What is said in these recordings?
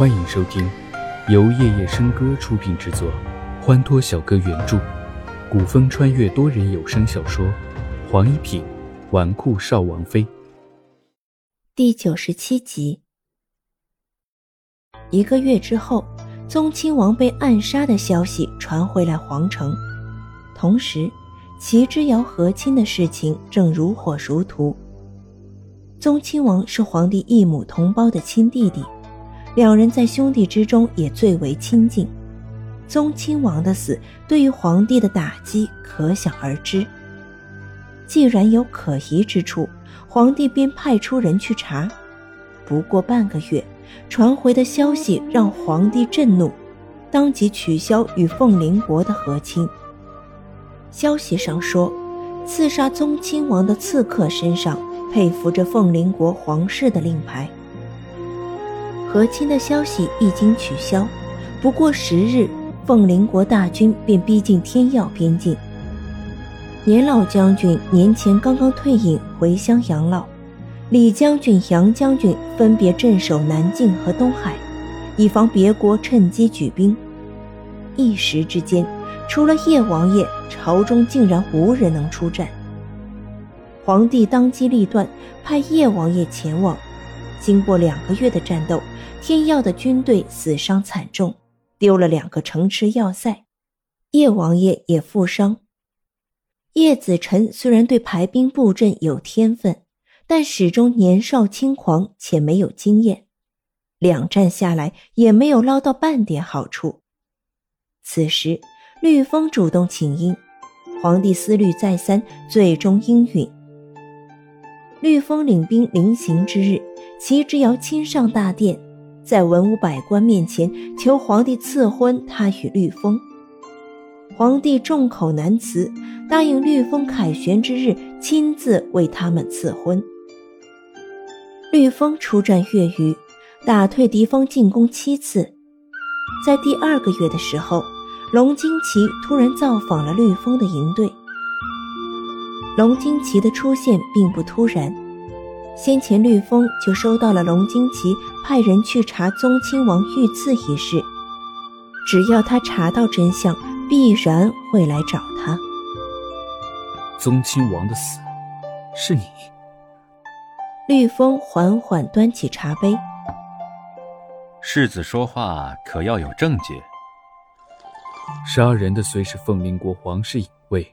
欢迎收听，由夜夜笙歌出品制作，欢脱小哥原著，古风穿越多人有声小说《黄一品纨绔少王妃》第九十七集。一个月之后，宗亲王被暗杀的消息传回来皇城，同时，齐之遥和亲的事情正如火如荼。宗亲王是皇帝异母同胞的亲弟弟。两人在兄弟之中也最为亲近。宗亲王的死对于皇帝的打击可想而知。既然有可疑之处，皇帝便派出人去查。不过半个月，传回的消息让皇帝震怒，当即取消与凤麟国的和亲。消息上说，刺杀宗亲王的刺客身上佩服着凤麟国皇室的令牌。和亲的消息一经取消，不过十日，凤麟国大军便逼近天耀边境。年老将军年前刚刚退隐回乡养老，李将军、杨将军分别镇守南境和东海，以防别国趁机举兵。一时之间，除了叶王爷，朝中竟然无人能出战。皇帝当机立断，派叶王爷前往。经过两个月的战斗。天耀的军队死伤惨重，丢了两个城池要塞，叶王爷也负伤。叶子辰虽然对排兵布阵有天分，但始终年少轻狂且没有经验，两战下来也没有捞到半点好处。此时，绿风主动请缨，皇帝思虑再三，最终应允。绿风领兵临行之日，齐之遥亲上大殿。在文武百官面前求皇帝赐婚他与绿风，皇帝众口难辞，答应绿风凯旋之日亲自为他们赐婚。绿风出战月余，打退敌方进攻七次，在第二个月的时候，龙金旗突然造访了绿风的营队。龙金旗的出现并不突然。先前绿风就收到了龙金奇派人去查宗亲王遇刺一事，只要他查到真相，必然会来找他。宗亲王的死，是你？绿风缓缓端起茶杯。世子说话可要有证据。杀人的虽是凤麟国皇室隐卫，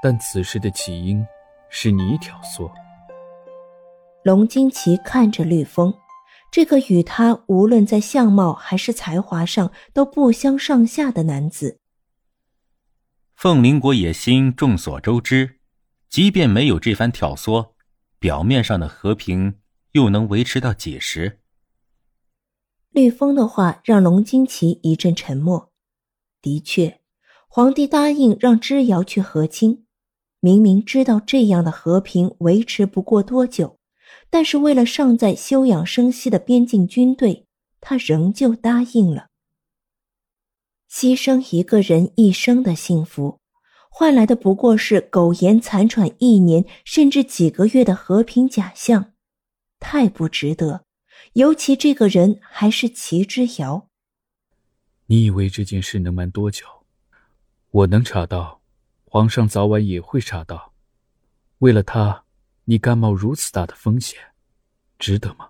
但此事的起因，是你挑唆。龙金奇看着绿风，这个与他无论在相貌还是才华上都不相上下的男子。凤麟国野心众所周知，即便没有这番挑唆，表面上的和平又能维持到几时？绿风的话让龙金奇一阵沉默。的确，皇帝答应让知瑶去和亲，明明知道这样的和平维持不过多久。但是为了尚在休养生息的边境军队，他仍旧答应了。牺牲一个人一生的幸福，换来的不过是苟延残喘一年甚至几个月的和平假象，太不值得。尤其这个人还是齐之遥。你以为这件事能瞒多久？我能查到，皇上早晚也会查到。为了他。你甘冒如此大的风险，值得吗？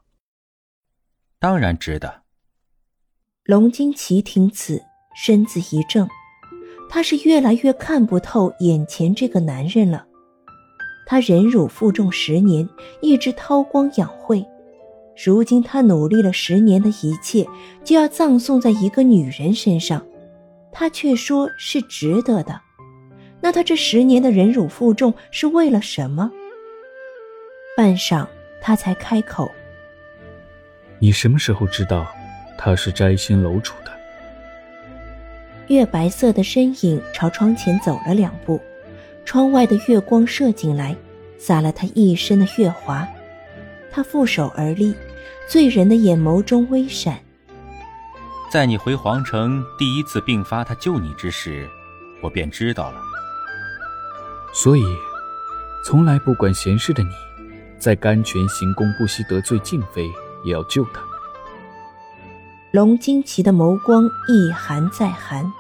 当然值得。龙金奇听此，身子一怔，他是越来越看不透眼前这个男人了。他忍辱负重十年，一直韬光养晦，如今他努力了十年的一切，就要葬送在一个女人身上，他却说是值得的。那他这十年的忍辱负重是为了什么？半晌，他才开口：“你什么时候知道他是摘星楼主的？”月白色的身影朝窗前走了两步，窗外的月光射进来，洒了他一身的月华。他负手而立，醉人的眼眸中微闪。在你回皇城第一次病发，他救你之时，我便知道了。所以，从来不管闲事的你。在甘泉行宫不惜得罪静妃，也要救他。龙惊奇的眸光一寒再寒。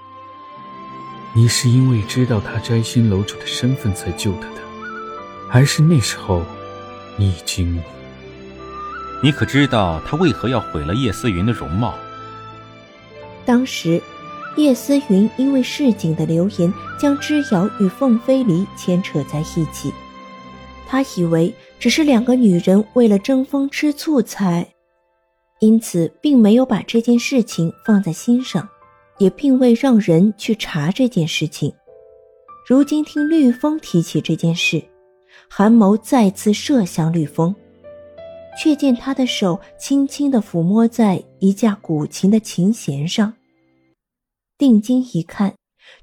你是因为知道他摘星楼主的身份才救他的，还是那时候你已经……你可知道他为何要毁了叶思云的容貌？当时，叶思云因为市井的流言，将之遥与凤飞离牵扯在一起。他以为只是两个女人为了争风吃醋才，因此并没有把这件事情放在心上，也并未让人去查这件事情。如今听绿风提起这件事，韩某再次射向绿风，却见他的手轻轻地抚摸在一架古琴的琴弦上。定睛一看，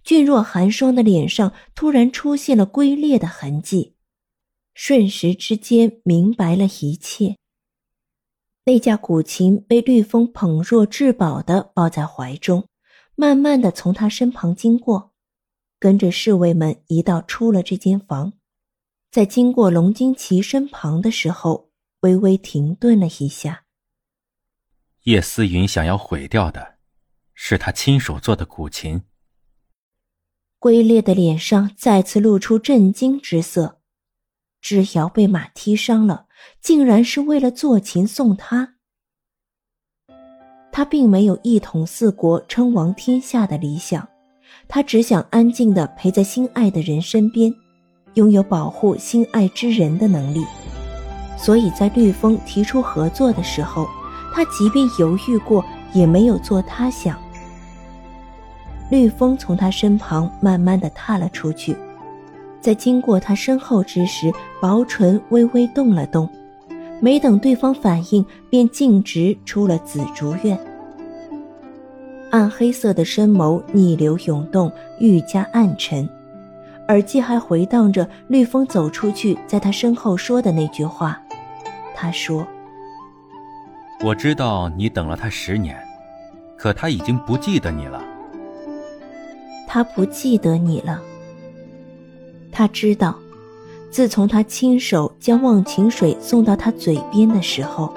俊若寒霜的脸上突然出现了龟裂的痕迹。瞬时之间，明白了一切。那架古琴被绿风捧若至宝的抱在怀中，慢慢的从他身旁经过，跟着侍卫们一道出了这间房，在经过龙金奇身旁的时候，微微停顿了一下。叶思云想要毁掉的，是他亲手做的古琴。龟裂的脸上再次露出震惊之色。知瑶被马踢伤了，竟然是为了做琴送他。他并没有一统四国、称王天下的理想，他只想安静的陪在心爱的人身边，拥有保护心爱之人的能力。所以在绿风提出合作的时候，他即便犹豫过，也没有做他想。绿风从他身旁慢慢的踏了出去。在经过他身后之时，薄唇微微动了动，没等对方反应，便径直出了紫竹院。暗黑色的深眸逆流涌动，愈加暗沉，耳际还回荡着绿风走出去，在他身后说的那句话。他说：“我知道你等了他十年，可他已经不记得你了。他不记得你了。”他知道，自从他亲手将忘情水送到他嘴边的时候，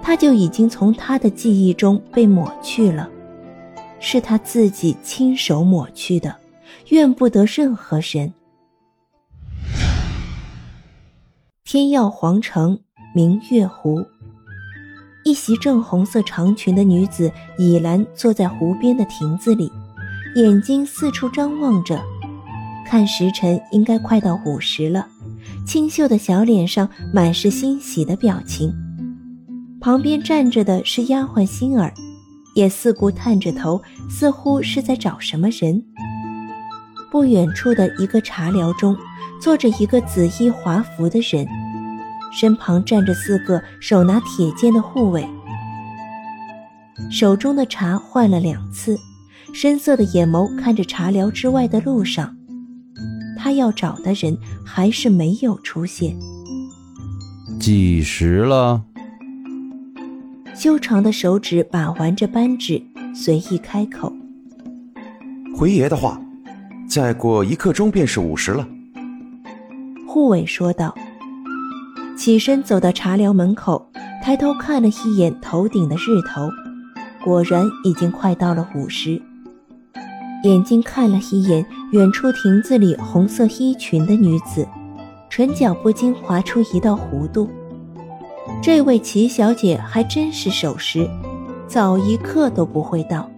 他就已经从他的记忆中被抹去了，是他自己亲手抹去的，怨不得任何人。天耀皇城明月湖，一袭正红色长裙的女子倚栏坐在湖边的亭子里，眼睛四处张望着。看时辰，应该快到午时了。清秀的小脸上满是欣喜的表情。旁边站着的是丫鬟心儿，也四顾探着头，似乎是在找什么人。不远处的一个茶寮中，坐着一个紫衣华服的人，身旁站着四个手拿铁剑的护卫，手中的茶换了两次，深色的眼眸看着茶寮之外的路上。他要找的人还是没有出现。几时了？修长的手指把玩着扳指，随意开口：“回爷的话，再过一刻钟便是午时了。”护卫说道。起身走到茶寮门口，抬头看了一眼头顶的日头，果然已经快到了午时。眼睛看了一眼远处亭子里红色衣裙的女子，唇角不禁划出一道弧度。这位齐小姐还真是守时，早一刻都不会到。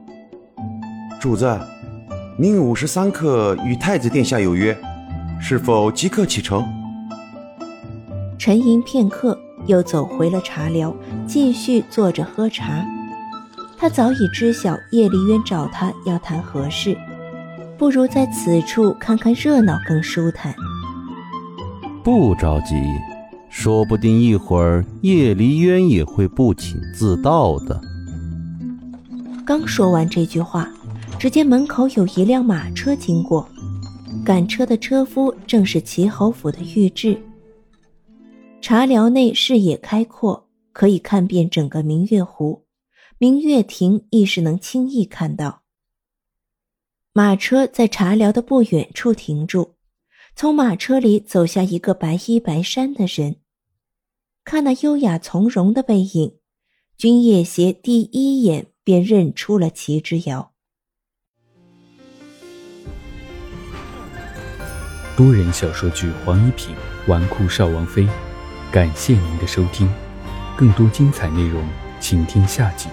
主子，您五十三刻与太子殿下有约，是否即刻启程？沉吟片刻，又走回了茶寮，继续坐着喝茶。他早已知晓叶离渊找他要谈何事，不如在此处看看热闹更舒坦。不着急，说不定一会儿叶离渊也会不请自到的。刚说完这句话，只见门口有一辆马车经过，赶车的车夫正是齐侯府的御制。茶寮内视野开阔，可以看遍整个明月湖。明月亭亦是能轻易看到。马车在茶寮的不远处停住，从马车里走下一个白衣白衫的人。看那优雅从容的背影，君夜邪第一眼便认出了齐之遥。多人小说剧《黄一品纨绔少王妃》，感谢您的收听，更多精彩内容，请听下集。